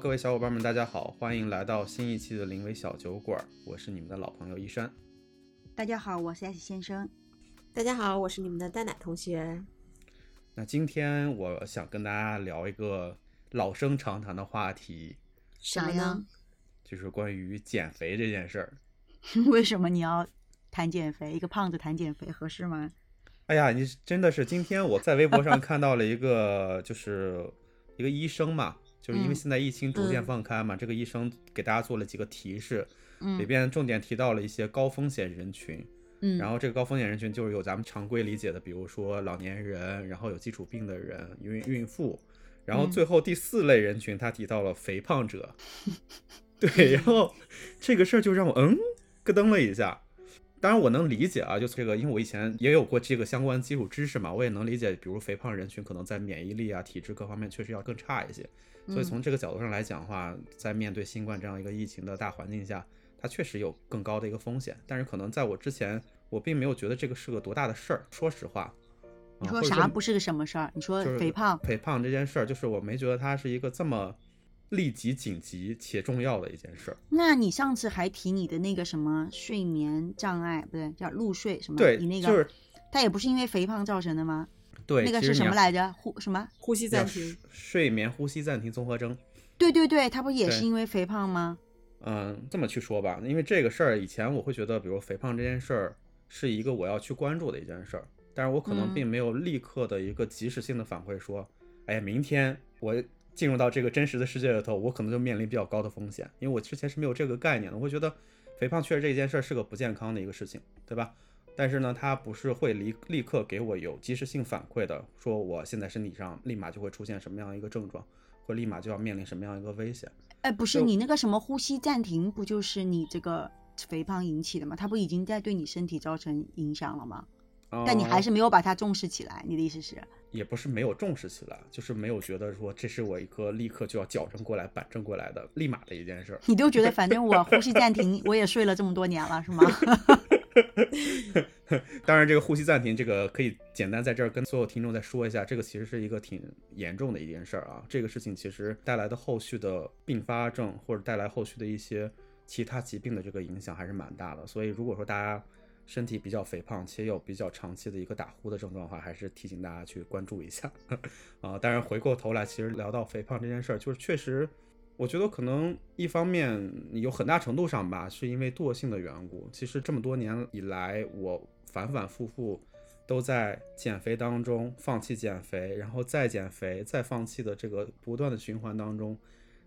各位小伙伴们，大家好，欢迎来到新一期的临危小酒馆，我是你们的老朋友一山。大家好，我是 S 先生。大家好，我是你们的蛋奶同学。那今天我想跟大家聊一个老生常谈的话题，啥呀？就是关于减肥这件事儿。为什么你要谈减肥？一个胖子谈减肥合适吗？哎呀，你真的是今天我在微博上看到了一个，就是一个医生嘛，就是因为现在疫情逐渐放开嘛，这个医生给大家做了几个提示，里边重点提到了一些高风险人群。嗯，然后这个高风险人群就是有咱们常规理解的，比如说老年人，然后有基础病的人，孕孕妇，然后最后第四类人群他提到了肥胖者。对，然后这个事儿就让我嗯咯噔了一下。当然我能理解啊，就这个，因为我以前也有过这个相关基础知识嘛，我也能理解，比如肥胖人群可能在免疫力啊、体质各方面确实要更差一些。所以从这个角度上来讲的话，在面对新冠这样一个疫情的大环境下。它确实有更高的一个风险，但是可能在我之前，我并没有觉得这个是个多大的事儿。说实话，你说啥不是个什么事儿？你说肥胖，肥胖这件事儿，就是我没觉得它是一个这么立即、紧急且重要的一件事儿。那你上次还提你的那个什么睡眠障碍，不对，叫入睡什么？对，你那个就是它也不是因为肥胖造成的吗？对，那个是什么来着？呼什么？呼吸暂停？睡眠呼吸暂停综合征。对对对，它不也是因为肥胖吗？嗯，这么去说吧，因为这个事儿以前我会觉得，比如肥胖这件事儿是一个我要去关注的一件事儿，但是我可能并没有立刻的一个及时性的反馈说，哎呀，明天我进入到这个真实的世界里头，我可能就面临比较高的风险，因为我之前是没有这个概念的，我会觉得肥胖确实这件事儿是个不健康的一个事情，对吧？但是呢，它不是会立立刻给我有及时性反馈的，说我现在身体上立马就会出现什么样一个症状，会立马就要面临什么样一个危险。哎，不是你那个什么呼吸暂停，不就是你这个肥胖引起的吗？它不已经在对你身体造成影响了吗？但你还是没有把它重视起来。你的意思是？也不是没有重视起来，就是没有觉得说这是我一个立刻就要矫正过来、板正过来的立马的一件事儿。你都觉得反正我呼吸暂停，我也睡了这么多年了，是吗？当然，这个呼吸暂停，这个可以简单在这儿跟所有听众再说一下，这个其实是一个挺严重的一件事儿啊。这个事情其实带来的后续的并发症或者带来后续的一些其他疾病的这个影响还是蛮大的。所以，如果说大家身体比较肥胖且有比较长期的一个打呼的症状的话，还是提醒大家去关注一下 啊。当然，回过头来，其实聊到肥胖这件事儿，就是确实。我觉得可能一方面有很大程度上吧，是因为惰性的缘故。其实这么多年以来，我反反复复都在减肥当中放弃减肥，然后再减肥，再放弃的这个不断的循环当中，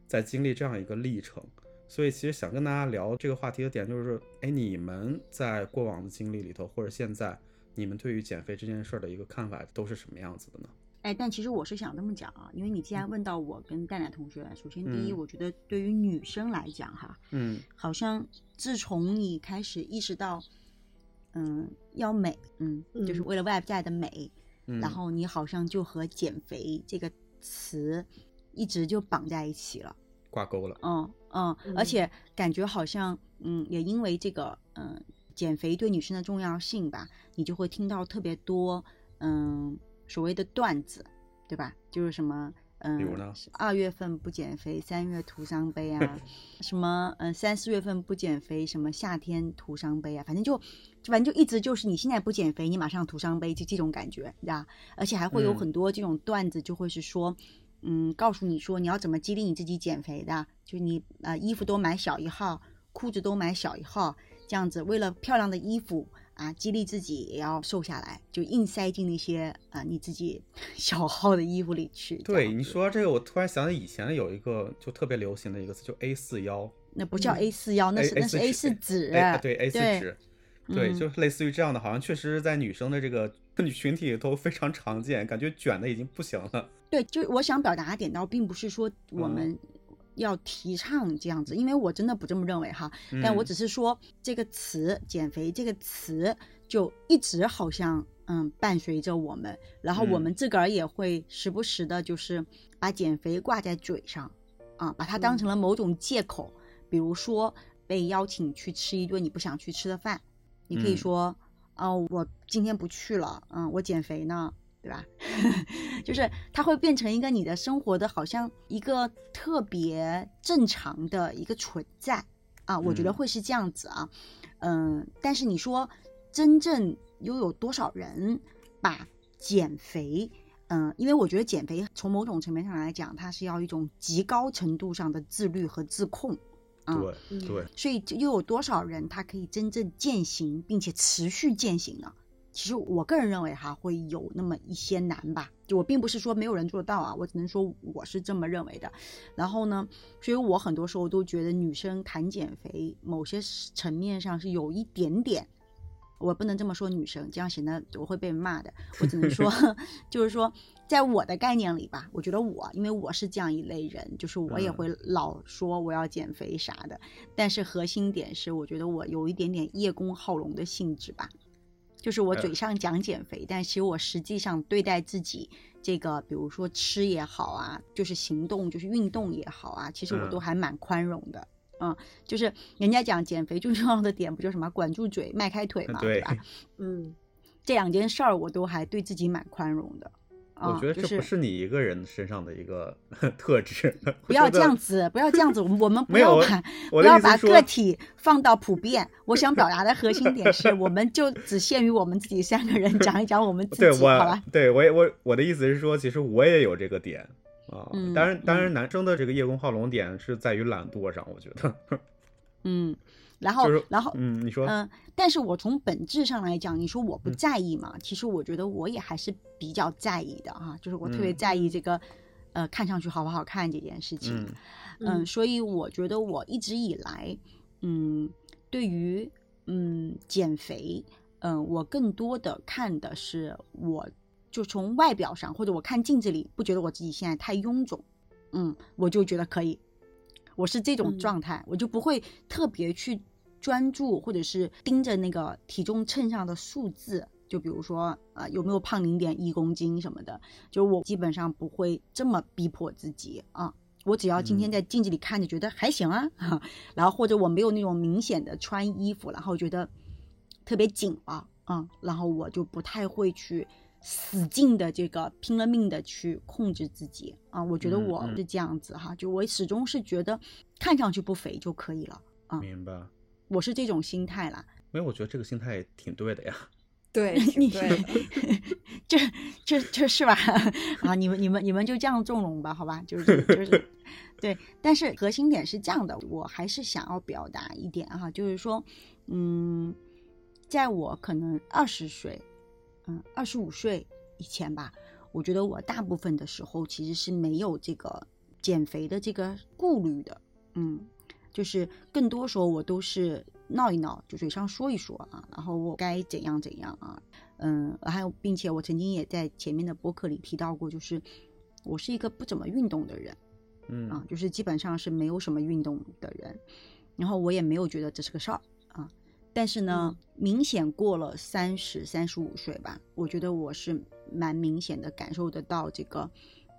在经历这样一个历程。所以其实想跟大家聊这个话题的点就是，哎，你们在过往的经历里头，或者现在，你们对于减肥这件事儿的一个看法都是什么样子的呢？哎，但其实我是想这么讲啊，因为你既然问到我跟蛋奶同学，首先第一，我觉得对于女生来讲哈，嗯，好像自从你开始意识到，嗯，要美，嗯，就是为了外在的美，然后你好像就和减肥这个词一直就绑在一起了，挂钩了，嗯嗯，而且感觉好像，嗯，也因为这个，嗯，减肥对女生的重要性吧，你就会听到特别多，嗯。所谓的段子，对吧？就是什么，嗯，二月份不减肥，三月徒伤悲啊，什么，嗯，三四月份不减肥，什么夏天徒伤悲啊，反正就，反正就一直就是你现在不减肥，你马上徒伤悲，就这种感觉，对吧？而且还会有很多这种段子，就会是说，嗯，告诉你说你要怎么激励你自己减肥的，就是你呃衣服都买小一号，裤子都买小一号，这样子为了漂亮的衣服。啊，激励自己也要瘦下来，就硬塞进那些啊你自己 小号的衣服里去。对，你说这个，我突然想起以前有一个就特别流行的一个词，就 A 四腰。那不叫 A 四腰，那是那是 A 四纸。对 A 四纸，对，就是类似于这样的，好像确实在女生的这个女群体里头非常常见，感觉卷的已经不行了。对，就我想表达的点倒并不是说我们。要提倡这样子，因为我真的不这么认为哈，但我只是说这个词“减肥”这个词就一直好像嗯伴随着我们，然后我们自个儿也会时不时的，就是把减肥挂在嘴上，啊，把它当成了某种借口。比如说被邀请去吃一顿你不想去吃的饭，你可以说哦，我今天不去了，嗯，我减肥呢，对吧？就是它会变成一个你的生活的好像一个特别正常的一个存在啊，我觉得嗯会是这样子啊，嗯，但是你说真正又有多少人把减肥？嗯，因为我觉得减肥从某种层面上来讲，它是要一种极高程度上的自律和自控，啊对嗯对，所以又有多少人他可以真正践行并且持续践行呢？其实我个人认为哈会有那么一些难吧，就我并不是说没有人做得到啊，我只能说我是这么认为的。然后呢，所以我很多时候都觉得女生谈减肥，某些层面上是有一点点，我不能这么说女生，这样显得我会被骂的。我只能说，就是说，在我的概念里吧，我觉得我，因为我是这样一类人，就是我也嗯会老说我要减肥啥的，但是核心点是，我觉得我有一点点叶公好龙的性质吧。就是我呃嘴上讲减肥，但其实我实际上对待自己这个，比如说吃也好啊，就是行动，就是运动也好啊，其实我嗯都还蛮宽容的。嗯，就是人家讲减肥最重要的点，不就什么管住嘴、迈开腿嘛，对吧？嗯这两件事儿我都还对自己蛮宽容的。啊、我觉得这不是你一个人身上的一个 特质。不要这样子，不要这样子，我们我们 不要把不要把个体放到普遍。我想表达的核心点是，我们就只限于我们自己三个人讲一讲我们 自己，对我好吧？，对我也我我的意思是说，其实我也有这个点啊。嗯当然，当然，嗯男生的这个叶公好龙点是在于懒惰上，我觉得。嗯，然后就是然后嗯，你说，嗯，但是我从本质上来讲，你说我不嗯在意嘛？其实我觉得我也还是比较在意的哈，就是我特别嗯在意这个，呃，看上去好不好看这件事情。嗯嗯，所以我觉得我一直以来，嗯，对于嗯减肥，嗯，我更多的看的是我就从外表上，或者我看镜子里不觉得我自己现在太臃肿，嗯，我就觉得可以。我是这种嗯状态，我就不会特别去专注或者是盯着那个体重秤上的数字，就比如说呃有没有胖零点一公斤什么的，就我基本上不会这么逼迫自己啊。我只要今天嗯在镜子里看着觉得还行啊，然后或者我没有那种明显的穿衣服，然后觉得特别紧了，嗯，然后我就不太会去使劲的这个拼了命的去控制自己啊。我觉得我是这样子哈，就我始终是觉得看上去不肥就可以了，啊明白。我是这种心态啦。没有，我觉得这个心态挺对的呀。对，你对的，这这这是吧？啊，你们你们你们就这样纵容吧，好吧？就是就是，对。但是核心点是这样的，我还是想要表达一点哈，就是说，嗯，在我可能二十岁，嗯，二十五岁以前吧，我觉得我大部分的时候其实是没有这个减肥的这个顾虑的，嗯，就是更多时候我都是闹一闹，就嘴上说一说啊，然后我该怎样怎样啊，嗯，还有，并且我曾经也在前面的播客里提到过，就是我是一个不怎么运动的人嗯。啊，就是基本上是没有什么运动的人，然后我也没有觉得这是个事儿啊，但是呢，明显过了三十三十五岁吧，我觉得我是蛮明显的感受得到这个，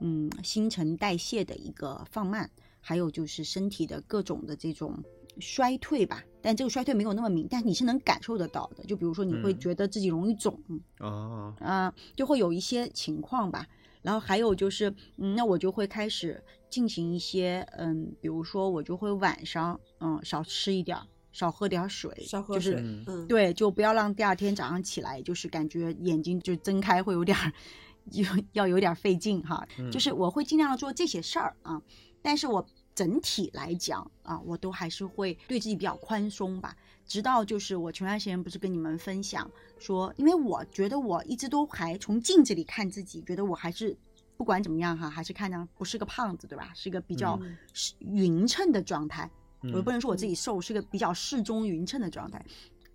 嗯，新陈代谢的一个放慢，还有就是身体的各种的这种衰退吧。但这个衰退没有那么明，但你是能感受得到的。就比如说，你会嗯觉得自己容易肿，啊，啊、就会有一些情况吧。然后还有就是，嗯，那我就会开始进行一些，嗯，比如说我就会晚上，嗯，少吃一点儿，少喝点儿水，少喝就是水，嗯嗯，对，就不要让第二天早上起来就是感觉眼睛就睁开会有点儿，有要有点儿费劲哈。嗯就是我会尽量做这些事儿啊，但是我整体来讲啊，我都还是会对自己比较宽松吧。直到就是我前段时间不是跟你们分享说，因为我觉得我一直都还从镜子里看自己，觉得我还是不管怎么样哈，还是看上不是个胖子对吧？是一个比较匀称的状态。我又不能说我自己瘦，是个比较适中匀称的状态。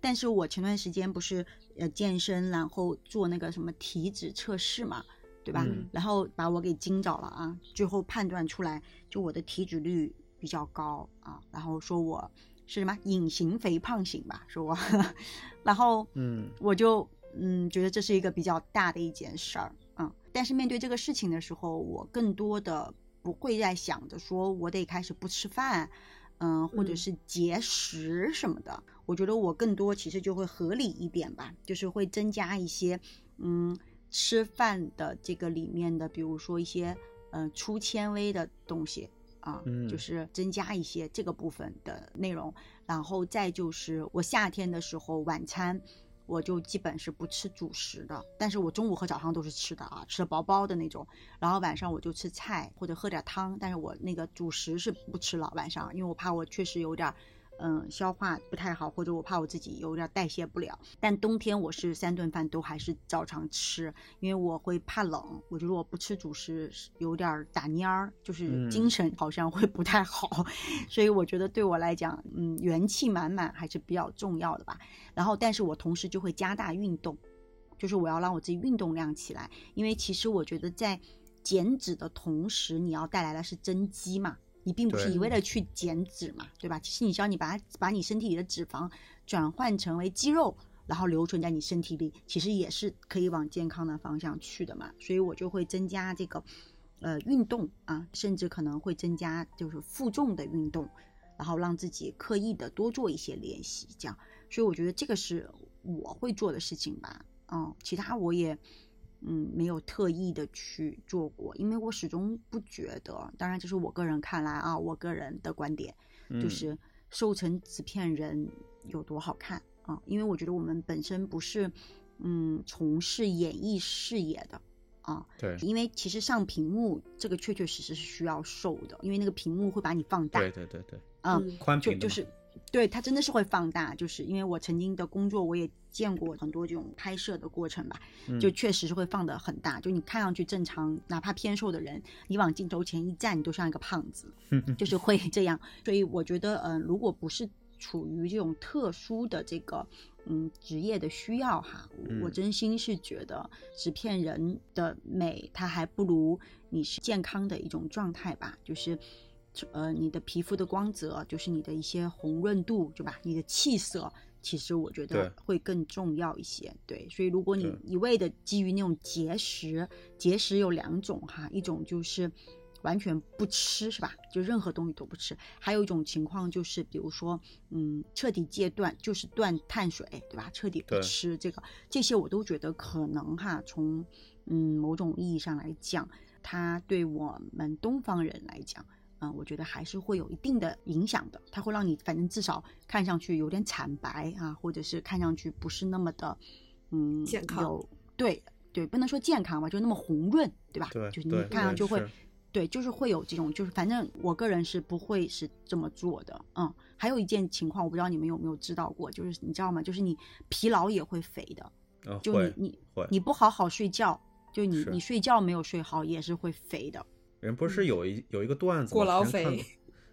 但是我前段时间不是呃健身，然后做那个什么体脂测试嘛，对吧？嗯然后把我给惊着了啊，最后判断出来，就我的体脂率比较高啊，然后说我是什么隐形肥胖型吧，说我，然后嗯我就嗯觉得这是一个比较大的一件事儿，啊，但是面对这个事情的时候，我更多的不会在想着说我得开始不吃饭，嗯、或者嗯是节食什么的。我觉得我更多其实就会合理一点吧，就是会增加一些嗯吃饭的这个里面的，比如说一些嗯、呃粗纤维的东西啊，嗯就是增加一些这个部分的内容。然后再就是我夏天的时候晚餐。我就基本是不吃主食的，但是我中午和早上都是吃的啊，吃的饱饱的那种。然后晚上我就吃菜或者喝点汤，但是我那个主食是不吃了晚上，因为我怕我确实有点儿，嗯，消化不太好，或者我怕我自己有点儿代谢不了。但冬天我是三顿饭都还是照常吃，因为我会怕冷，我觉得我不吃主食有点儿打蔫儿，就是嗯精神好像会不太好，所以我觉得对我来讲，嗯，元气满满还是比较重要的吧。然后，但是我同时就会加大运动，就是我要让我自己运动量起来，因为其实我觉得在减脂的同时，你要带来的是增肌嘛，你并不是一味的去减脂嘛，对吧？其实你只要你把它把你身体里的脂肪转换成为肌肉，然后留存在你身体里，其实也是可以往健康的方向去的嘛。所以我就会增加这个呃运动啊，甚至可能会增加就是负重的运动，然后让自己刻意的多做一些练习，这样。所以我觉得这个是我会做的事情吧。嗯，其他我也嗯没有特意的去做过，因为我始终不觉得，当然这是我个人看来啊，我个人的观点，嗯。就是瘦成纸片人有多好看啊？因为我觉得我们本身不是嗯从事演艺事业的啊，对。因为其实上屏幕这个确确实实是需要瘦的，因为那个屏幕会把你放大，对对对对，嗯，嗯。宽屏就就是，对它真的是会放大，就是因为我曾经的工作我也见过很多这种拍摄的过程吧，嗯就确实是会放得很大，就你看上去正常，哪怕偏瘦的人，你往镜头前一站，你都像一个胖子，就是会这样。所以我觉得，嗯、如果不是处于这种特殊的这个嗯职业的需要哈，我嗯真心是觉得纸片人的美，它还不如你是健康的一种状态吧，就是。呃，你的皮肤的光泽，就是你的一些红润度，对吧？你的气色，其实我觉得会更重要一些。对，所以如果你一味的基于那种节食，节食有两种哈，一种就是完全不吃，是吧？就任何东西都不吃；还有一种情况就是，比如说，嗯，彻底戒断，就是断碳水，对吧？彻底不吃这个，这些我都觉得可能哈，从嗯某种意义上来讲，它对我们东方人来讲。嗯，我觉得还是会有一定的影响的，它会让你反正至少看上去有点惨白啊，或者是看上去不是那么的，嗯，健康有对对，不能说健康吧，就那么红润，对吧？对就是你看上去会对，就是会有这种，就是反正我个人是不会是这么做的，嗯。还有一件情况，我不知道你们有没有知道过，就是你知道吗？就是你疲劳也会肥的，呃就你你你不好好睡觉，就你你睡觉没有睡好也是会肥的。人不是有一有一个段子吗过劳肥之前看过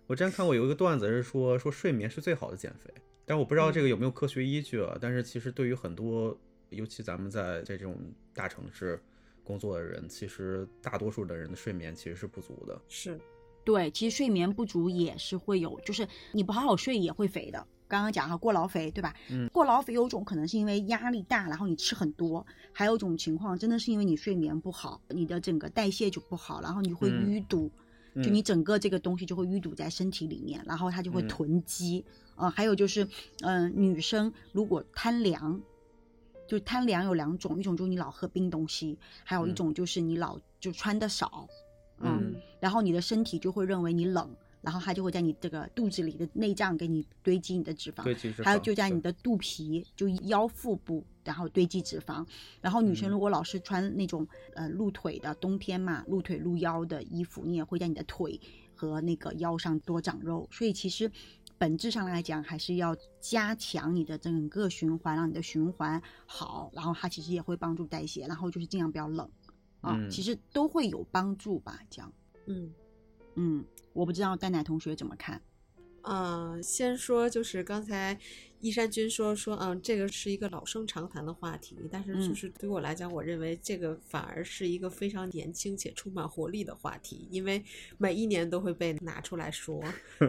我之前看过有一个段子是说说睡眠是最好的减肥，但我不知道这个有没有科学依据啊。但是其实对于很多，尤其咱们在这种大城市工作的人，其实大多数的人的睡眠其实是不足的。是对，其实睡眠不足也是会有，就是你不好好睡也会肥的。刚刚讲哈，过劳肥，对吧？嗯。过劳肥有种可能是因为压力大，然后你吃很多；还有一种情况真的是因为你睡眠不好，你的整个代谢就不好，然后你会嗯淤堵，就嗯。你整个这个东西就会淤堵在身体里面，然后它就会嗯。囤积。呃，还有就是，嗯、女生如果贪凉，就贪凉有两种，一种就是你老喝冰东西，还有一嗯。种就是你老就穿的少，嗯。然后你的身体就会认为你冷，然后它就会在你这个肚子里的内脏给你堆积你的脂肪，堆积脂还有就在你的肚皮，就腰腹部，然后堆积脂肪。然后女生嗯如果老是穿那种、呃露腿的，冬天嘛，露腿露腰的衣服，你也会在你的腿和那个腰上多长肉。所以其实本质上来讲，还是要加强你的整个循环，让你的循环好，然后它其实也会帮助代谢，然后就是尽量不要冷啊，嗯其实都会有帮助吧，这样。嗯。嗯，我不知道丹奶同学怎么看。嗯，先说就是刚才一山君说说，嗯，这个是一个老生常谈的话题，但是就嗯是对我来讲，我认为这个反而是一个非常年轻且充满活力的话题，因为每一年都会被拿出来说，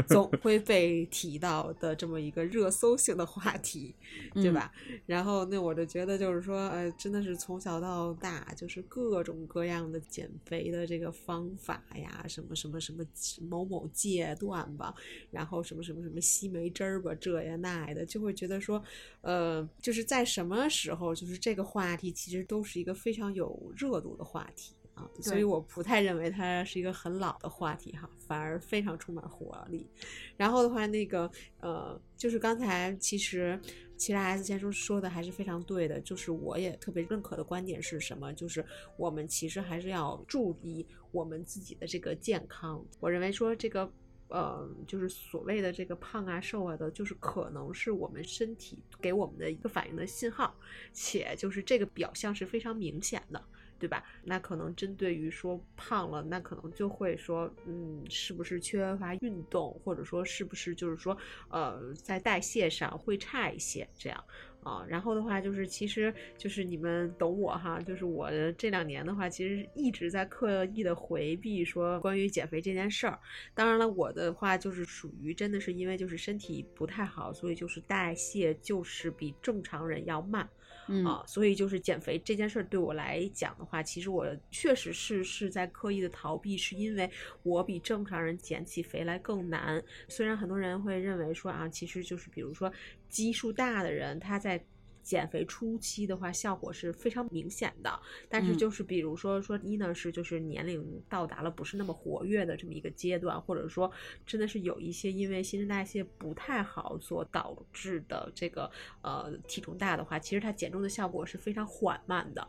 总 会被提到的这么一个热搜性的话题，对嗯吧？然后那我就觉得就是说，呃，真的是从小到大，就是各种各样的减肥的这个方法呀，什么什么什么某某戒断吧，然后什么什么什么西梅汁儿吧，这呀那呀的，就会会觉得说，呃，就是在什么时候，就是这个话题其实都是一个非常有热度的话题啊，所以我不太认为它是一个很老的话题哈，反而非常充满活力。然后的话，那个呃，就是刚才其实其实 S 先生说的还是非常对的，就是我也特别认可的观点是什么？就是我们其实还是要注意我们自己的这个健康。我认为说这个。呃，就是所谓的这个胖啊、瘦啊的，就是可能是我们身体给我们的一个反应的信号，且就是这个表象是非常明显的。对吧？那可能针对于说胖了，那可能就会说，嗯，是不是缺乏运动，或者说是不是就是说，呃，在代谢上会差一些这样啊。然后的话就是，其实就是你们懂我哈，就是我这两年的话，其实一直在刻意的回避说关于减肥这件事儿。当然了，我的话就是属于真的是因为就是身体不太好，所以就是代谢就是比正常人要慢。嗯啊，所以就是减肥这件事儿对我来讲的话，其实我确实是是在刻意的逃避，是因为我比正常人减起肥来更难。虽然很多人会认为说啊，其实就是比如说基数大的人，他在减肥初期的话，效果是非常明显的。但是嗯就是比如说说一呢是就是年龄到达了不是那么活跃的这么一个阶段，或者说真的是有一些因为新陈代谢不太好所导致的这个呃体重大的话，其实它减重的效果是非常缓慢的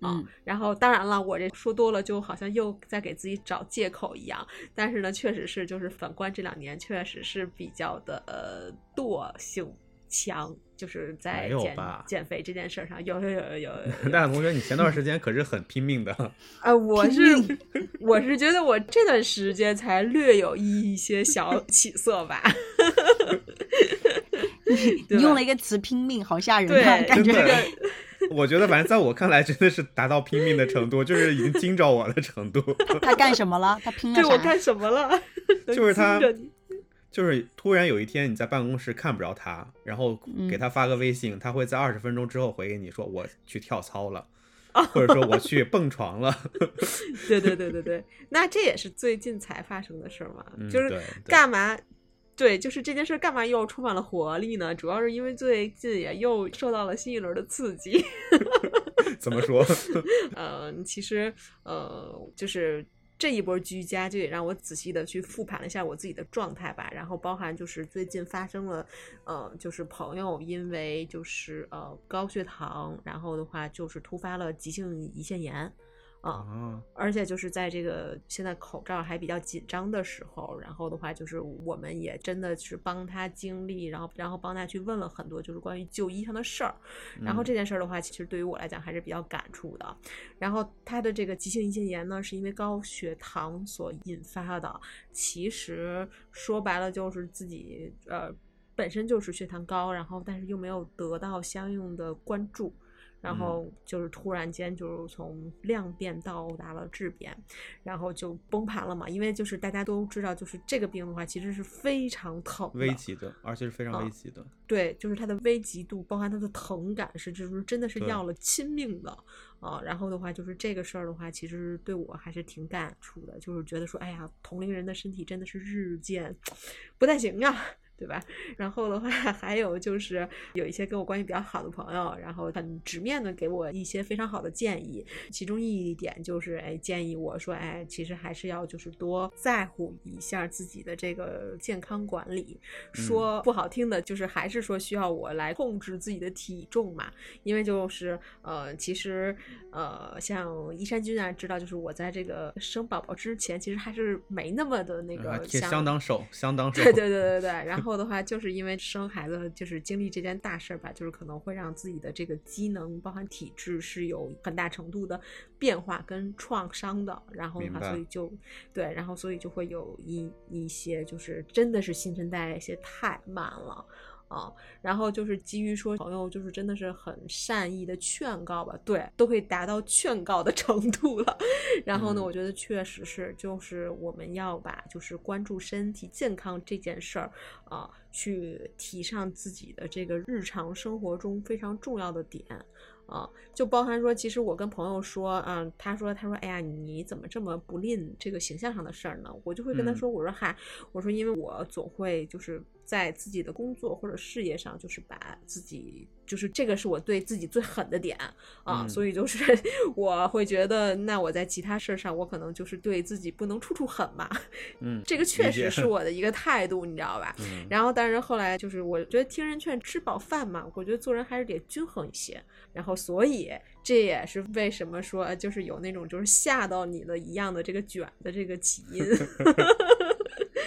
啊。嗯然后当然了，我这说多了就好像又在给自己找借口一样，但是呢，确实是就是反观这两年确实是比较的呃惰性强。就是在减减肥这件事儿上，有有有有有有大同学，你前段时间可是很拼命的，啊，我是我是觉得我这段时间才略有一些小 起色吧。你用了一个词“拼命”，好吓人对啊！感觉。我觉得，反正在我看来，真的是达到拼命的程度，就是已经惊着我的程度。他干什么了？他拼了啥？对我干什么了？就是他就是突然有一天你在办公室看不着他，然后给他发个微信，他会在二十分钟之后回给你说我去跳操了，或者说我去蹦床了。对对对对对，那这也是最近才发生的事儿嘛，嗯就是干嘛？对，就是这件事儿干嘛又充满了活力呢？主要是因为最近也又受到了新一轮的刺激。怎么说？呃，其实呃，就是这一波居家，就也让我仔细的去复盘了一下我自己的状态吧。然后包含就是最近发生了，呃，就是朋友因为就是呃高血糖，然后的话就是突发了急性胰腺炎。啊，啊，而且就是在这个现在口罩还比较紧张的时候，然后的话就是我们也真的是帮他经历，然后然后帮他去问了很多就是关于就医上的事儿，然后嗯这件事儿的话，其实对于我来讲还是比较感触的。然后他的这个急性胰腺炎呢，是因为高血糖所引发的，其实说白了就是自己呃本身就是血糖高，然后但是又没有得到相应的关注。然嗯后就是突然间就是从量变到达了质变，然后就崩盘了嘛。因为就是大家都知道，就是这个病的话其实是非常疼的，危急的，而且是非常啊危急的。对，就是它的危急度，包含它的疼感是，就是真的是要了亲命的啊。然后的话，就是这个事儿的话，其实对我还是挺感触的，就是觉得说，哎呀，同龄人的身体真的是日渐 不太行啊。对吧？然后的话，还有就是有一些跟我关系比较好的朋友，然后很直面的给我一些非常好的建议。其中一点就是，哎，建议我说，哎，其实还是要就是多在乎一下自己的这个健康管理。说不好听的，就是还是说需要我来控制自己的体重嘛。因为就是呃，其实呃，像依山君啊，知道就是我在这个生宝宝之前，其实还是没那么的那啊个相当瘦，相当瘦。对对对对对，然后的话，就是因为生孩子，就是经历这件大事儿吧，就是可能会让自己的这个机能，包含体质是有很大程度的变化跟创伤的。然后的话，所以就对，然后所以就会有一一些，就是真的是新陈代谢太慢了。啊，然后就是基于说朋友就是真的是很善意的劝告吧，对，都会达到劝告的程度了。然后呢，嗯我觉得确实是，就是我们要把就是关注身体健康这件事儿啊，去提上自己的这个日常生活中非常重要的点。啊，就包含说，其实我跟朋友说，嗯，他说，他说，哎呀，你怎么这么不吝这个形象上的事儿呢？我就会跟他嗯说，我说嗨，我说因为我总会就是在自己的工作或者事业上，就是把自己，就是这个是我对自己最狠的点啊，嗯所以就是 我会觉得，那我在其他事儿上，我可能就是对自己不能处处狠嘛，嗯，这个确实是我的一个态度，你知道吧？嗯 然后，但是后来就是，我觉得听人劝，吃饱饭嘛，我觉得做人还是得均衡一些。然后，所以这也是为什么说，就是有那种就是吓到你的一样的这个卷的这个起因。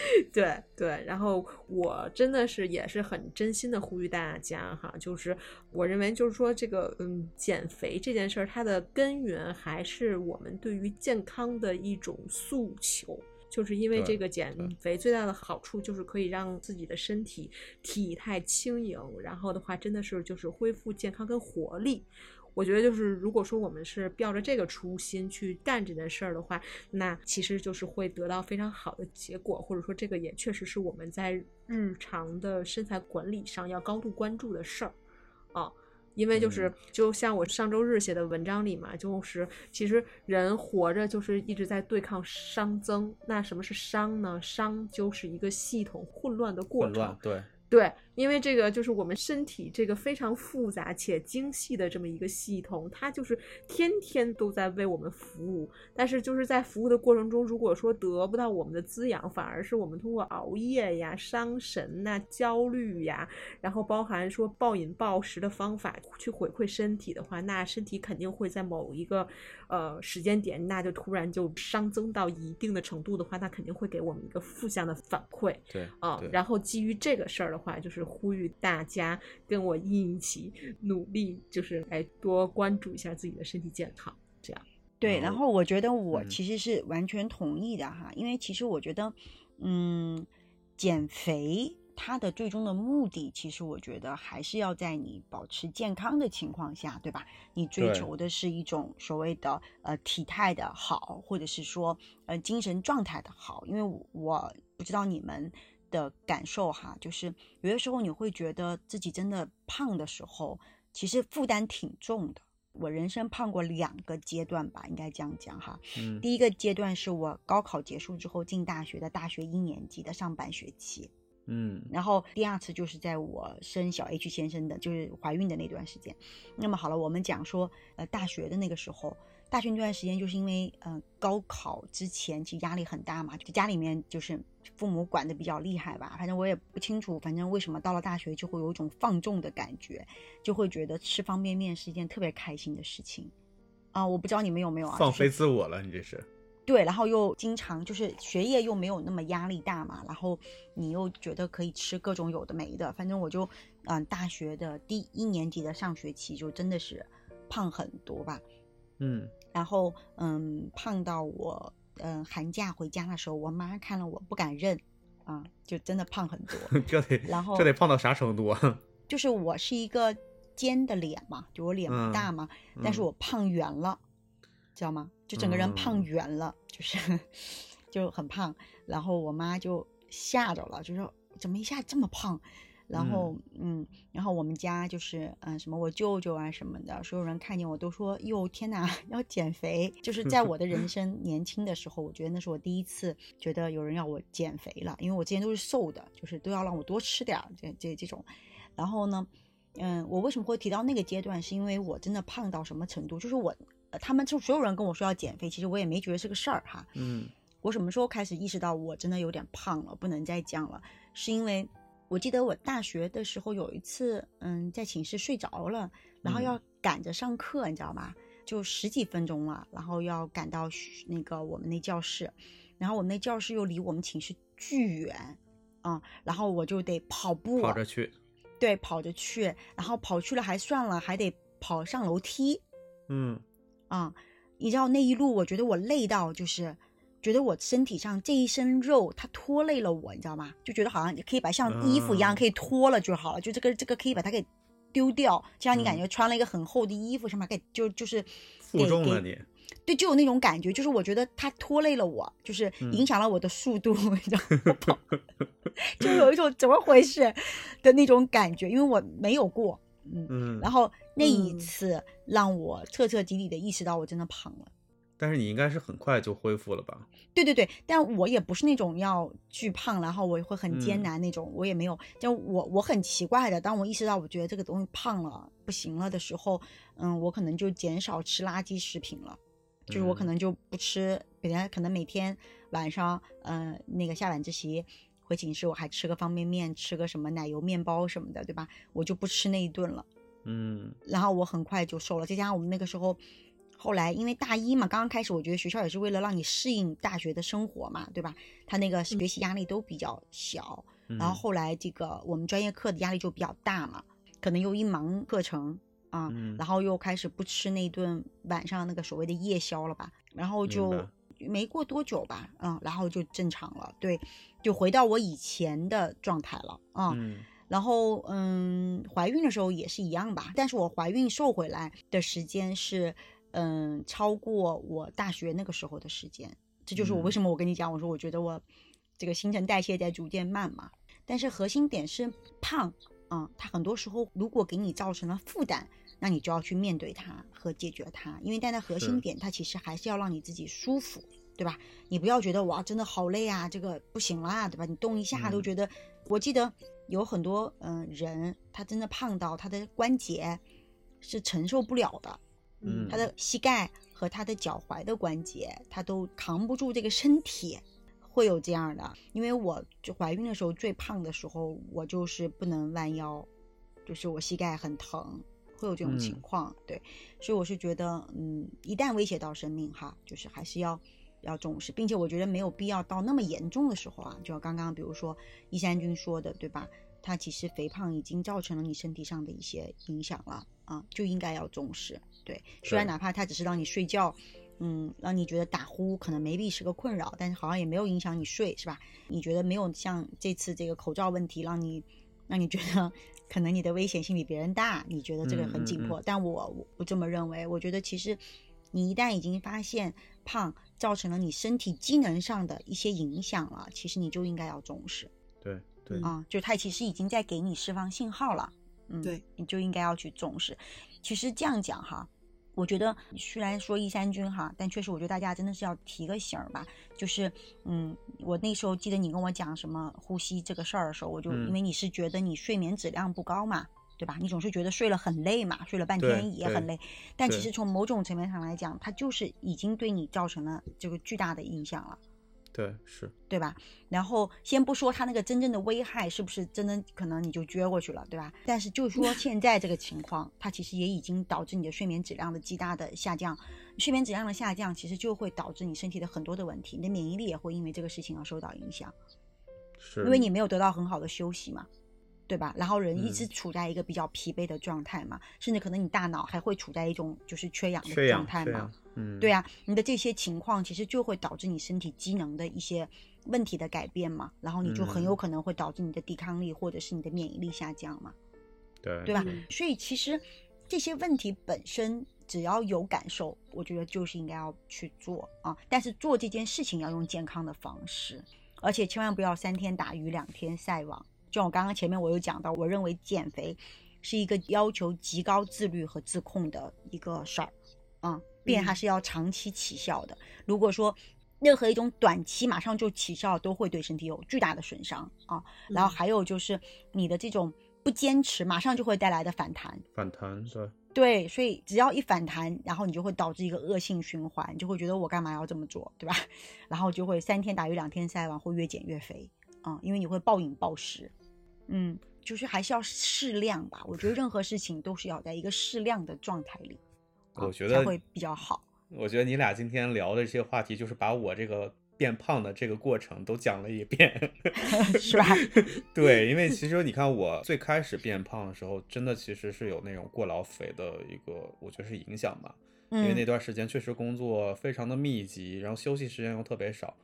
对对，然后我真的是也是很真心的呼吁大家哈，就是我认为就是说这个嗯减肥这件事儿，它的根源还是我们对于健康的一种诉求。就是因为这个减肥最大的好处就是可以让自己的身体体态轻盈，然后的话真的是就是恢复健康跟活力。我觉得就是如果说我们是抱着这个初心去干这件事儿的话，那其实就是会得到非常好的结果，或者说这个也确实是我们在日常的身材管理上要高度关注的事儿啊。因为就是嗯就像我上周日写的文章里嘛，就是其实人活着就是一直在对抗熵增。那什么是熵呢？熵就是一个系统混乱的过程。混乱，对，对，因为这个就是我们身体这个非常复杂且精细的这么一个系统，它就是天天都在为我们服务。但是就是在服务的过程中，如果说得不到我们的滋养，反而是我们通过熬夜呀、伤神呐、焦虑呀，然后包含说暴饮暴食的方法去回馈身体的话，那身体肯定会在某一个呃时间点，那就突然就熵增到一定的程度的话，那肯定会给我们一个负向的反馈。对，啊对，然后基于这个事儿的话，就是呼吁大家跟我一起努力，就是来多关注一下自己的身体健康。这样，对，然后后我觉得我嗯其实是完全同意的哈，因为其实我觉得，嗯，减肥它的最终的目的，其实我觉得还是要在你保持健康的情况下，对吧？你追求的是一种所谓的呃体态的好，或者是说呃精神状态的好，因为我不知道你们的感受哈，就是有的时候你会觉得自己真的胖的时候，其实负担挺重的。我人生胖过两个阶段吧，应该这样讲哈。嗯第一个阶段是我高考结束之后进大学的大学一年级的上半学期，嗯然后第二次就是在我生小 H 先生的，就是怀孕的那段时间。那么好了，我们讲说，呃，大学的那个时候，大学那段时间就是因为，呃，高考之前其实压力很大嘛，就家里面就是父母管的比较厉害吧，反正我也不清楚，反正为什么到了大学就会有一种放纵的感觉，就会觉得吃方便面是一件特别开心的事情。啊、我不知道你们有没有啊？放飞自我了，你这是，对，然后又经常就是学业又没有那么压力大嘛，然后你又觉得可以吃各种有的没的，反正我就，嗯、大学的第一年级的上学期就真的是胖很多吧，嗯然后嗯，胖到我嗯寒假回家的时候，我妈看了我不敢认，啊，就真的胖很多，这得然后这得胖到啥程度啊？就是我是一个尖的脸嘛，就我脸不大嘛，但是嗯我胖圆了，知道吗？就整个人胖嗯圆了，就是 就很胖。然后我妈就吓着了，就说怎么一下这么胖？然后嗯然后我们家就是嗯、什么我舅舅啊什么的，所有人看见我都说哟天哪，要减肥。就是在我的人生 年轻的时候，我觉得那是我第一次觉得有人要我减肥了，因为我之前都是瘦的，就是都要让我多吃点儿这这这种。然后呢，嗯，我为什么会提到那个阶段，是因为我真的胖到什么程度？就是我，呃他们就所有人跟我说要减肥，其实我也没觉得是个事儿哈。嗯我什么时候开始意识到我真的有点胖了，不能再这样了？是因为我记得我大学的时候有一次，嗯，在寝室睡着了，然后嗯。要赶着上课，你知道吗？就十几分钟了，然后要赶到那个我们那教室，然后我们那教室又离我们寝室巨远，啊、然后我就得跑步，跑着去，对，跑着去，然后跑去了还算了，还得跑上楼梯嗯。啊、你知道那一路，我觉得我累到就是，觉得我身体上这一身肉它拖累了我，你知道吗？就觉得好像可以把像衣服一样嗯。可以脱了就好了，就这个这个可以把它给丢掉，这样你感嗯。觉穿了一个很厚的衣服，上面给就就是负重了你，对，就有那种感觉，就是我觉得它拖累了我，就是嗯。影响了我的速度，你知道吗？就有一种怎么回事？的那种感觉，因为我没有过，嗯，嗯，然后那一嗯。次让我彻彻底底的意识到我真的胖了，但是你应该是很快就恢复了吧？对对对，但我也不是那种要巨胖，然后我会很艰嗯难那种，我也没有。就我我很奇怪的，当我意识到我觉得这个东西胖了不行了的时候，嗯，我可能就减少吃垃圾食品了，就是我可嗯能就不吃，本来可能每天晚上，呃，那个下晚自习回寝室，我还吃个方便面，吃个什么奶油面包什么的，对吧？我就不吃那一顿了。嗯然后我很快就瘦了，再加上我们那个时候，后来因为大一嘛，刚刚开始，我觉得学校也是为了让你适应大学的生活嘛，对吧？他那个学习压力都比较小，嗯，然后后来这个我们专业课的压力就比较大嘛，可能又一忙课程啊，嗯然后又开始不吃那顿晚上那个所谓的夜宵了吧，然后就没过多久吧，嗯，然后就正常了，对，就回到我以前的状态了啊。嗯然后，嗯，怀孕的时候也是一样吧，但是我怀孕瘦回来的时间是，嗯，超过我大学那个时候的时间。这就是我为嗯什么我跟你讲，我说我觉得我这个新陈代谢在逐渐慢嘛。但是核心点是胖，嗯，它很多时候如果给你造成了负担，那你就要去面对它和解决它，因为但在核心点，它其实还是要让你自己舒服，对吧？你不要觉得哇，真的好累啊，这个不行啦，对吧？你动一下都嗯觉得。我记得有很多嗯、呃人，他真的胖到他的关节是承受不了的，嗯他的膝盖和他的脚踝的关节，他都扛不住这个身体，会有这样的。因为我就怀孕的时候最胖的时候，我就是不能弯腰，就是我膝盖很疼，会有这种情嗯况。对，所以我是觉得，嗯，一旦威胁到生命哈，就是还是要。要重视，并且我觉得没有必要到那么严重的时候啊，就像刚刚比如说一山君说的，对吧？他其实肥胖已经造成了你身体上的一些影响了啊，就应该要重视。对，虽然哪怕它只是让你睡觉，嗯，让你觉得打呼可能 maybe 是个困扰，但是好像也没有影响你睡，是吧？你觉得没有像这次这个口罩问题让你让你觉得可能你的危险性比别人大，你觉得这个很紧迫，嗯嗯嗯但我我不这么认为，我觉得其实你一旦已经发现胖造成了你身体机能上的一些影响了，其实你就应该要重视。对对嗯啊，就它其实已经在给你释放信号了，嗯，对，你就应该要去重视。其实这样讲哈，我觉得虽然说一三军哈，但确实我觉得大家真的是要提个醒儿吧，就是嗯，我那时候记得你跟我讲什么呼吸这个事儿的时候，我就、嗯因为你是觉得你睡眠质量不高嘛。对吧？你总是觉得睡了很累嘛，睡了半天也很累，但其实从某种层面上来讲，它就是已经对你造成了这个巨大的影响了。对是，对吧？然后先不说它那个真正的危害是不是真的可能你就撅过去了，对吧？但是就说 现在这个情况，它其实也已经导致你的睡眠质量的极大的下降。睡眠质量的下降，其实就会导致你身体的很多的问题，你的免疫力也会因为这个事情而受到影响，是因为你没有得到很好的休息嘛。对吧？然后人一嗯直处在一个比较疲惫的状态嘛，甚至可能你大脑还会处在一种就是缺氧的状态嘛。，嗯，对啊，你的这些情况其实就会导致你身体机能的一些问题的改变嘛，然后你就很有嗯可能会导致你的抵抗力或者是你的免疫力下降嘛，对对吧？嗯所以其实这些问题本身只要有感受，我觉得就是应该要去做啊，但是做这件事情要用健康的方式，而且千万不要三天打鱼两天晒网。就像我刚刚前面我有讲到，我认为减肥是一个要求极高自律和自控的一个事儿，啊，并且它嗯是要长期起效的。如果说任何一种短期马上就起效，都会对身体有巨大的损伤啊。然后嗯还有就是你的这种不坚持，马上就会带来的反弹。反弹对，对，所以只要一反弹，然后你就会导致一个恶性循环，你就会觉得我干嘛要这么做，对吧？然后就会三天打鱼两天晒网，会越减越肥啊、因为你会暴饮暴食。嗯，就是还是要适量吧。我觉得任何事情都是要在一个适量的状态里，啊我觉得才会比较好。我觉得你俩今天聊的这些话题，就是把我这个变胖的这个过程都讲了一遍，是吧？对，因为其实你看我最开始变胖的时候，真的其实是有那种过劳肥的一个，我觉得是影响吧。因为那嗯段时间确实工作非常的密集，然后休息时间又特别少，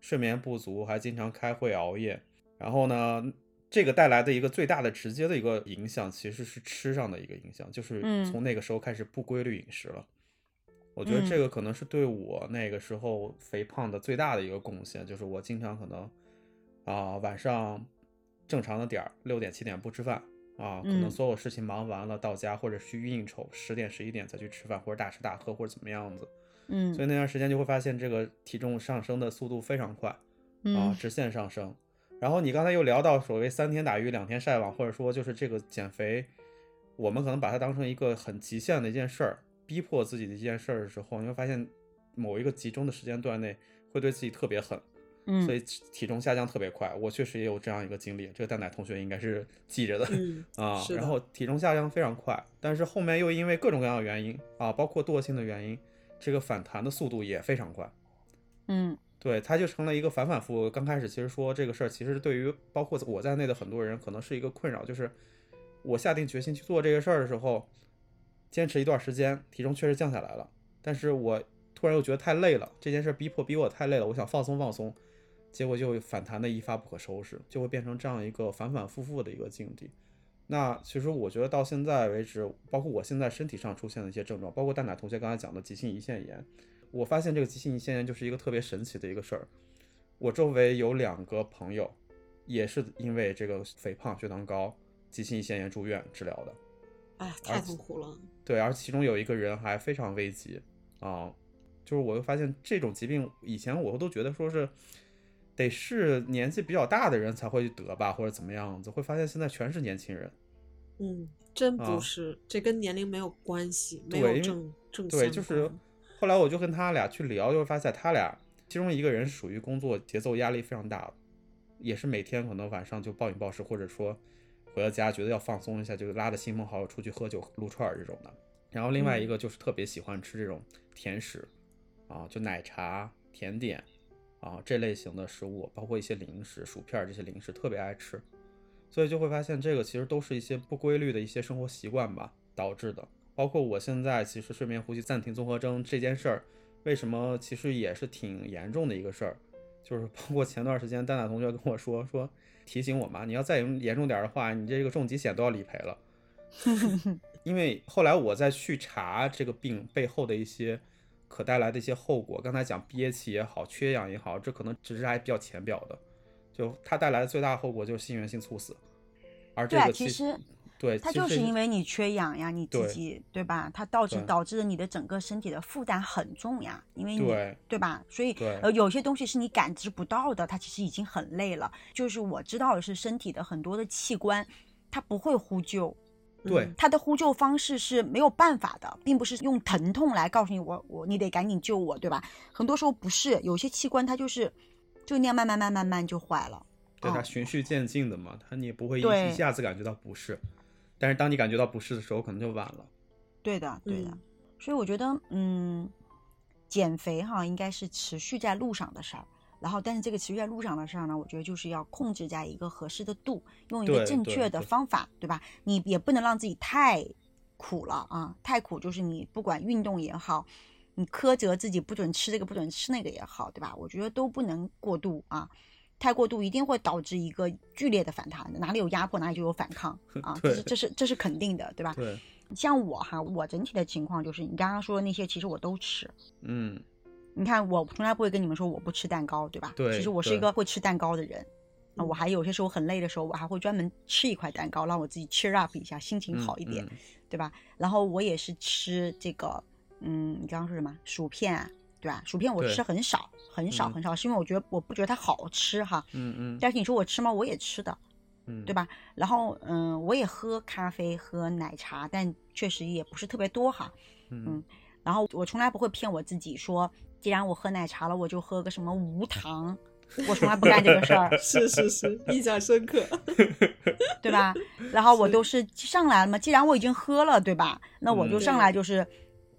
睡眠不足，还经常开会熬夜。然后呢，这个带来的一个最大的直接的一个影响，其实是吃上的一个影响，就是嗯从那个时候开始不规律饮食了。我觉得这嗯个可能是对我那个时候肥胖的最大的一个贡献，就是我经常可能啊、晚上正常的点儿六点七点不吃饭啊，可能嗯所有事情忙完了到家或者去应酬，十点十一点再去吃饭，或者大吃大喝或者怎么样子。嗯所以那段时间就会发现这个体重上升的速度非常快啊，嗯直线上升。然后你刚才又聊到所谓三天打鱼两天晒网，或者说就是这个减肥，我们可能把它当成一个很极限的一件事儿，逼迫自己的一件事儿的时候，你会发现某一个集中的时间段内会对自己特别狠，嗯所以体重下降特别快。我确实也有这样一个经历，这个蛋奶同学应该是记着的。嗯啊，然后体重下降非常快，但是后面又因为各种各样的原因啊，包括惰性的原因，这个反弹的速度也非常快。嗯对，它就成了一个反反复复。刚开始其实说这个事儿，其实对于包括我在内的很多人，可能是一个困扰，就是我下定决心去做这个事儿的时候，坚持一段时间，体重确实降下来了，但是我突然又觉得太累了，这件事逼迫逼我太累了，我想放松放松，结果就反弹的一发不可收拾，就会变成这样一个反反复复的一个境地。那其实我觉得到现在为止，包括我现在身体上出现的一些症状，包括蛋奶同学刚才讲的急性胰腺炎，我发现这个急性胰腺炎就是一个特别神奇的一个事儿。我周围有两个朋友，也是因为这个肥胖、血糖高、急性胰腺炎住院治疗的。哎，太痛苦了。对，而其中有一个人还非常危急啊，就是我又发现这种疾病，以前我都觉得说是得是年纪比较大的人才会得吧，或者怎么样子，会发现现在全是年轻人。嗯，真啊不是，这跟年龄没有关系，没对正正对，相就是关后来我就跟他俩去聊，就会发现他俩其中一个人是属于工作节奏压力非常大的，也是每天可能晚上就暴饮暴食，或者说回到家觉得要放松一下，就拉着亲朋好友出去喝酒撸串儿这种的。然后另外一个就是特别喜欢吃这种甜食，啊，就奶茶、甜点啊这类型的食物，包括一些零食、薯片儿这些零食特别爱吃，所以就会发现这个其实都是一些不规律的一些生活习惯吧导致的。包括我现在其实睡眠呼吸暂停综合征这件事儿，为什么其实也是挺严重的一个事儿，就是包括前段时间丹娜同学跟我说说提醒我嘛，你要再严重点儿的话，你这个重疾险都要理赔了。因为后来我再去查这个病背后的一些可带来的一些后果，刚才讲憋气也好，缺氧也好，这可能只是还比较浅表的，就它带来的最大后果就是心源性猝死，而这个其实对，它就是因为你缺氧呀，你自己对吧？它导致导致了你的整个身体的负担很重呀，因为你对吧？所以呃，有些东西是你感知不到的，它其实已经很累了。就是我知道的是，身体的很多的器官，它不会呼救，对嗯它的呼救方式是没有办法的，并不是用疼痛来告诉你我我你得赶紧救我，对吧？很多时候不是，有些器官它就是就那样慢慢慢慢慢就坏了。对它哦循序渐进的嘛，它你也不会一下子感觉到不适，但是当你感觉到不适的时候，可能就晚了。对的，对的。嗯所以我觉得，嗯，减肥哈应该是持续在路上的事儿。然后，但是这个持续在路上的事儿呢，我觉得就是要控制在一个合适的度，用一个正确的对方法，对吧？你也不能让自己太苦了啊，太苦就是你不管运动也好，你苛责自己不准吃这个不准吃那个也好，对吧？我觉得都不能过度啊。太过度一定会导致一个剧烈的反弹的，哪里有压迫哪里就有反抗 啊，这是这是这是肯定的，对吧？对，像我哈，我整体的情况就是你刚刚说的那些，其实我都吃。嗯，你看，我从来不会跟你们说我不吃蛋糕，对吧？对其实我是一个会吃蛋糕的人。我还有些时候很累的时候，我还会专门吃一块蛋糕，让我自己 cheer up 一下，心情好一点，嗯对吧？然后我也是吃这个，嗯，你刚刚说什么？薯片啊，对吧？薯片我吃很少，很少，嗯很少，是因为我觉得我不觉得它好吃哈。嗯嗯但是你说我吃吗？我也吃的，嗯，对吧？然后嗯，我也喝咖啡、喝奶茶，但确实也不是特别多哈。嗯然后我从来不会骗我自己说，既然我喝奶茶了，我就喝个什么无糖，我从来不干这个事儿，是是是，印象深刻。对吧？然后我都是上来了嘛，既然我已经喝了，对吧？那我就嗯上来就是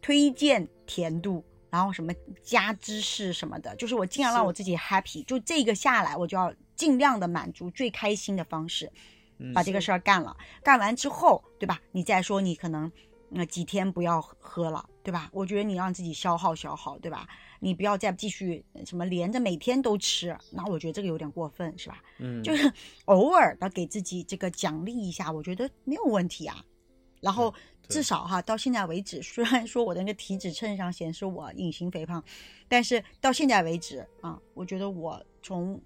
推荐甜度，然后什么加芝士什么的，就是我尽量让我自己 happy，就这个下来，我就要尽量的满足最开心的方式。嗯把这个事儿干了，干完之后，对吧？你再说你可能那、几天不要喝了，对吧？我觉得你让自己消耗消耗，对吧？你不要再继续呃什么连着每天都吃，那我觉得这个有点过分，是吧？嗯就是 偶尔的给自己这个奖励一下，我觉得没有问题啊。然后对至少哈，到现在为止，虽然说我的那个体脂秤上显示我隐形肥胖，但是到现在为止啊，我觉得我从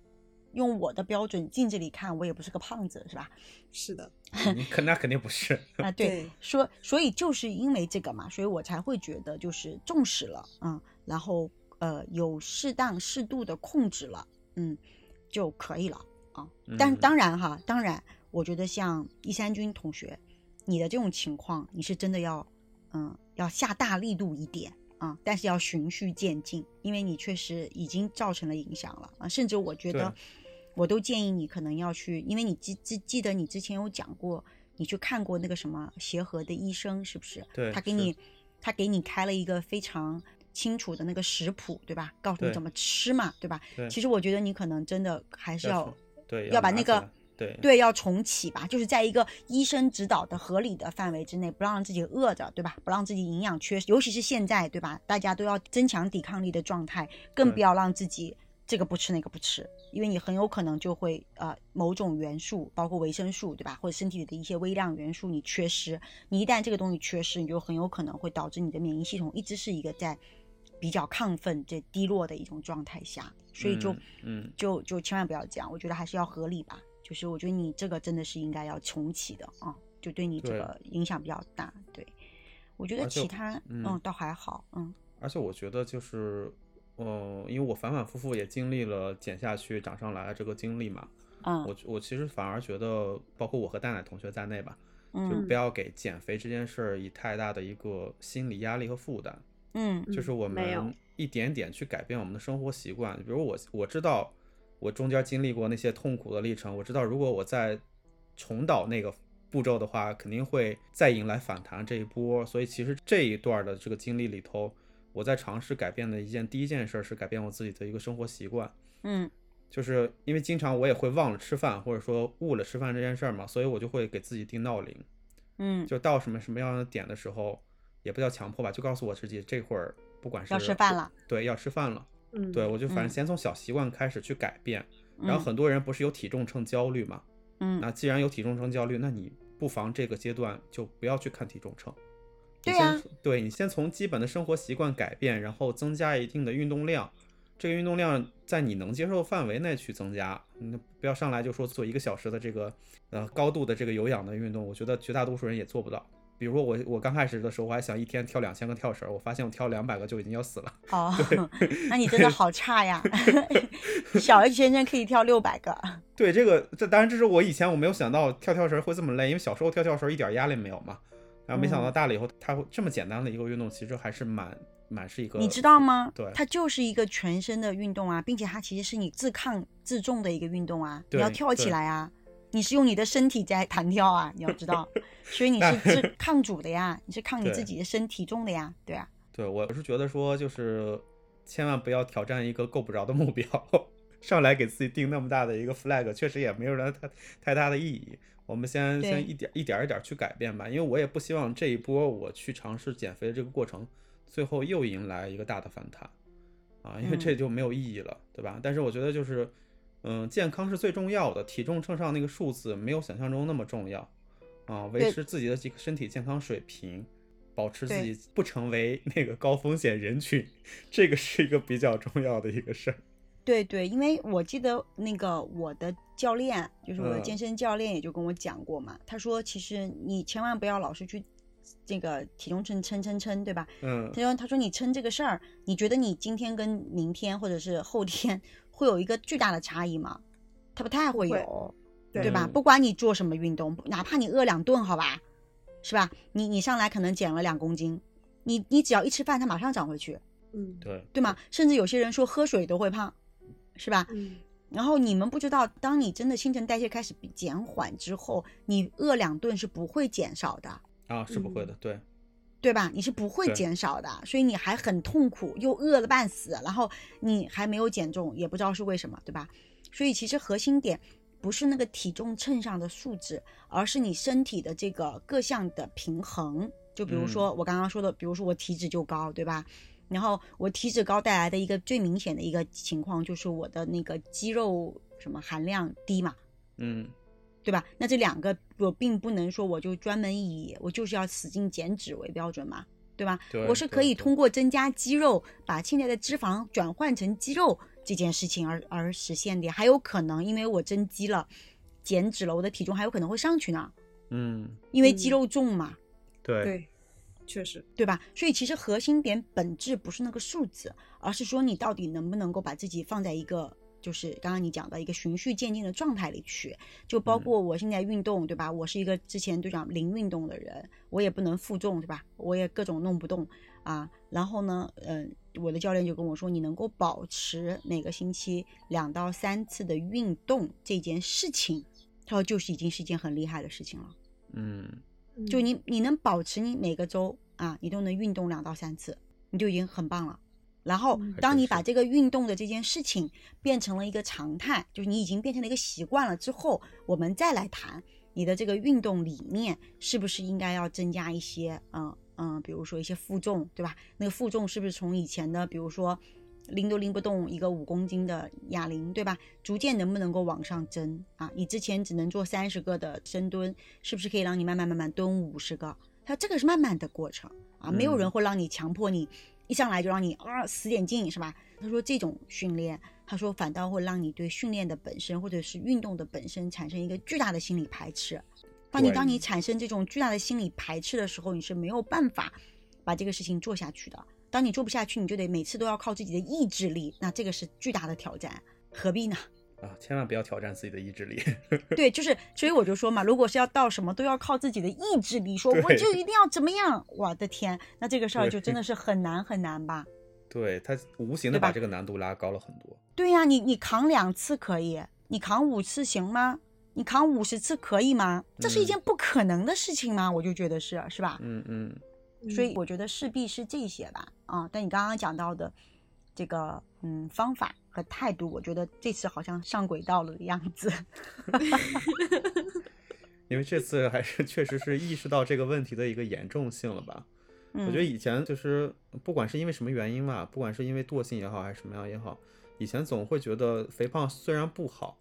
用我的标准镜子里看，我也不是个胖子，是吧？是的，你肯那肯定不是，啊，对，说所以就是因为这个嘛，所以我才会觉得就是重视了，嗯，然后呃有适当适度的控制了，嗯就可以了啊。但嗯当然哈，当然我觉得像一三军同学，你的这种情况，你是真的要嗯要下大力度一点。啊，但是要循序渐进，因为你确实已经造成了影响了啊，甚至我觉得，我都建议你可能要去，因为你记记记得你之前有讲过，你去看过那个什么协和的医生是不是？对他给你他给你开了一个非常清楚的那个食谱，对吧？告诉你怎么吃嘛，对吧？对其实我觉得你可能真的还是要要对要把那个对对，要重启吧，就是在一个医生指导的合理的范围之内，不让自己饿着，对吧？不让自己营养缺失，尤其是现在，对吧？大家都要增强抵抗力的状态，更不要让自己这个不吃那个不吃，因为你很有可能就会呃某种元素，包括维生素，对吧？或者身体里的一些微量元素你缺失，你一旦这个东西缺失，你就很有可能会导致你的免疫系统一直是一个在比较亢奋、这低落的一种状态下，所以就。嗯嗯就就千万不要这样，我觉得还是要合理吧。就是我觉得你这个真的是应该要重启的啊，就对你这个影响比较大。对，我觉得其他嗯嗯倒还好，嗯而且我觉得就是，呃，因为我反反复复也经历了减下去、长上来这个经历嘛，嗯我我其实反而觉得，包括我和蛋奶同学在内吧，就嗯不要给减肥这件事儿以太大的一个心理压力和负担。嗯就是我们一点点去改变我们的生活习惯。比如我我知道我中间经历过那些痛苦的历程，我知道如果我再重蹈那个步骤的话，肯定会再迎来反弹这一波。所以其实这一段的这个经历里头，我在尝试改变的一件第一件事是改变我自己的一个生活习惯。嗯就是因为经常我也会忘了吃饭，或者说误了吃饭这件事儿嘛，所以我就会给自己定闹铃，嗯，就到什么什么样的点的时候，也不叫强迫吧，就告诉我自己这会儿不管是要吃饭了，对，要吃饭了。嗯，对，我就反正嗯先从小习惯开始去改变。然后嗯很多人不是有体重秤焦虑嘛？嗯那既然有体重秤焦虑，那你不妨这个阶段就不要去看体重秤。你先对你先从基本的生活习惯改变，然后增加一定的运动量。这个运动量在你能接受范围内去增加，你不要上来就说做一个小时的这个呃高度的这个有氧的运动，我觉得绝大多数人也做不到。比如说我我刚开始的时候，我还想一天跳两千个跳绳儿，我发现我跳两百个就已经要死了。哦，那你真的好差呀！小 H 先生可以跳六百个，对这个，这当然这是我以前我没有想到跳跳绳会这么累，因为小时候跳跳绳一点压力没有嘛。然后没想到嗯大了以后，它会这么简单的一个运动，其实还是蛮蛮是一个，你知道吗？对它就是一个全身的运动啊，并且它其实是你自抗自重的一个运动啊，你要跳起来啊，你是用你的身体在弹跳啊，你要知道，所以你是是 抗阻的呀，你是抗你自己的身体重的呀，对啊，对我是觉得说就是千万不要挑战一个够不着的目标，上来给自己定那么大的一个 flag，确实也没有什么太太大的意义。我们先先一点一点一点去改变吧，因为我也不希望这一波我去尝试减肥的这个过程，最后又迎来一个大的反弹啊，因为这嗯。就没有意义了，对吧？但是我觉得就是，嗯，健康是最重要的，体重秤上那个数字没有想象中那么重要啊，维持自己的这个身体健康水平。保持自己不成为那个高风险人群，这个是一个比较重要的一个事儿。对对，因为我记得那个我的教练，就是我的嗯健身教练，也就跟我讲过嘛，他说其实你千万不要老是去这个体重秤称称称，对吧？嗯他说：“他说你称这个事儿，你觉得你今天跟明天或者是后天会有一个巨大的差异吗？他不太会有，对对吧？嗯不管你做什么运动，哪怕你饿两顿，好吧，是吧？你你上来可能减了两公斤，你你只要一吃饭，它马上长回去，嗯对对吗？甚至有些人说喝水都会胖，是吧？嗯然后你们不知道，当你真的新陈代谢开始减缓之后，你饿两顿是不会减少的。”啊，是不会的，对对吧？你是不会减少的，所以你还很痛苦，又饿了半死，然后你还没有减重，也不知道是为什么，对吧？所以其实核心点不是那个体重秤上的数字，而是你身体的这个各项的平衡。就比如说我刚刚说的，比如说我体脂就高，对吧？然后我体脂高带来的一个最明显的一个情况就是我的那个肌肉什么含量低嘛，嗯对吧？那这两个我并不能说我就专门以我就是要使劲减脂为标准嘛，对吧？对我是可以通过增加肌肉，把现在的脂肪转换成肌肉这件事情而而实现的，还有可能因为我增肌了，减脂了，我的体重还有可能会上去呢，嗯，因为肌嗯肉重嘛，对对确实，对吧？所以其实核心点本质不是那个数字，而是说你到底能不能够把自己放在一个，就是刚刚你讲到一个循序渐进的状态里去。就包括我现在运动，对吧？我是一个之前队长零运动的人，我也不能负重，对吧？我也各种弄不动啊。然后呢，嗯，我的教练就跟我说，你能够保持每个星期两到三次的运动这件事情，他说就是已经是一件很厉害的事情了。嗯就你你能保持你每个周啊，你都能运动两到三次，你就已经很棒了。然后嗯，当你把这个运动的这件事情变成了一个常态，就是你已经变成了一个习惯了之后，我们再来谈你的这个运动理念是不是应该要增加一些，嗯嗯，比如说一些负重，对吧？那个负重是不是从以前的，比如说拎都拎不动一个五公斤的哑铃，对吧？逐渐能不能够往上增啊？你之前只能做三十个的深蹲，是不是可以让你慢慢慢慢蹲五十个？它这个是慢慢的过程啊，没有人嗯会让你强迫你一上来就让你啊死点劲，是吧？他说这种训练，他说反倒会让你对训练的本身或者是运动的本身产生一个巨大的心理排斥。当你当你产生这种巨大的心理排斥的时候，你是没有办法把这个事情做下去的。当你做不下去，你就得每次都要靠自己的意志力，那这个是巨大的挑战，何必呢？啊，千万不要挑战自己的意志力。对，就是，所以我就说嘛，如果是要到什么都要靠自己的意志力，说我就一定要怎么样，我的天，那这个事儿就真的是很难很难吧？对他无形的把这个难度拉高了很多。对呀、你你扛两次可以，你扛五次行吗？你扛五十次可以吗？这是一嗯件不可能的事情吗？我就觉得是，是吧？嗯嗯，所以我觉得势必是这些吧，啊，但你刚刚讲到的这个嗯方法和态度，我觉得这次好像上轨道了的样子。因为这次还是确实是意识到这个问题的一个严重性了吧。嗯，我觉得以前就是不管是因为什么原因吧，不管是因为惰性也好，还是什么样也好，以前总会觉得肥胖虽然不好，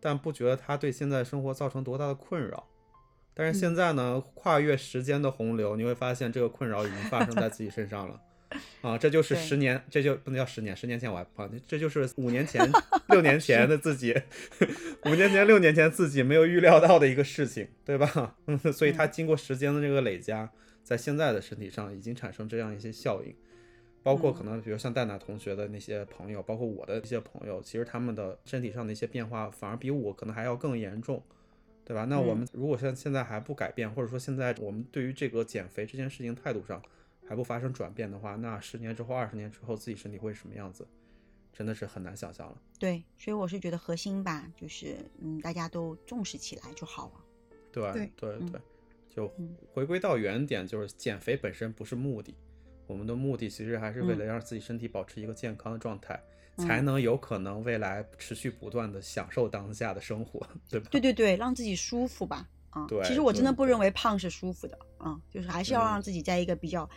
但不觉得它对现在生活造成多大的困扰。但是现在呢，跨越时间的洪流，你会发现这个困扰已经发生在自己身上了。啊，这就是十年，这就不能叫十年，十年前我还胖，这就是五年前、六年前的自己，五年前、六年前自己没有预料到的一个事情，对吧？嗯，所以它经过时间的这个累加，在现在的身体上已经产生这样一些效应，包括可能比如像戴娜同学的那些朋友，包括我的一些朋友，其实他们的身体上的一些变化反而比我可能还要更严重，对吧？那我们如果像现在还不改变，或者说现在我们对于这个减肥这件事情态度上还不发生转变的话，那十年之后、二十年之后自己身体会是什么样子，真的是很难想象了。对，所以我是觉得核心吧，就是嗯，大家都重视起来就好了。对对嗯对对，就嗯回归到原点，就是减肥本身不是目的，我们的目的其实还是为嗯了让自己身体保持一个健康的状态，嗯才能有可能未来持续不断的享受当下的生活，对吧？对对对，让自己舒服吧。啊，对其实我真的不认为胖是舒服的啊，就是还是要嗯让自己在一个比较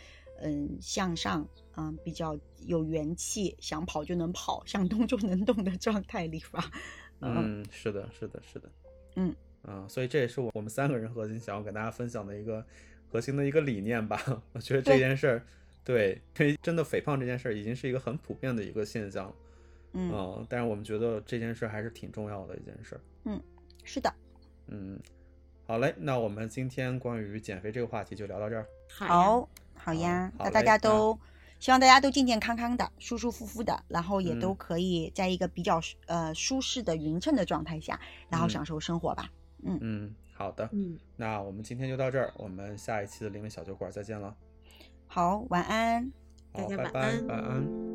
嗯向上，嗯比较有元气，想跑就能跑，想动就能动的状态里吧。嗯嗯，是的，是的，是的，嗯啊，所以这也是我我们三个人核心想要给大家分享的一个核心的一个理念吧。我觉得这件事儿，对，因为真的肥胖这件事儿已经是一个很普遍的一个现象了，嗯，嗯，但是我们觉得这件事儿还是挺重要的一件事嗯。是的，嗯，好嘞，那我们今天关于减肥这个话题就聊到这儿。好呀，好，好呀，那大家都。希望大家都健健康康的、舒舒服服的，然后也都嗯可以在一个比较呃舒适的匀称的状态下，然后嗯享受生活吧。嗯嗯，好的，嗯，那我们今天就到这儿，我们下一期的灵魂小酒馆再见了。好，晚安。大家拜拜，晚安晚安。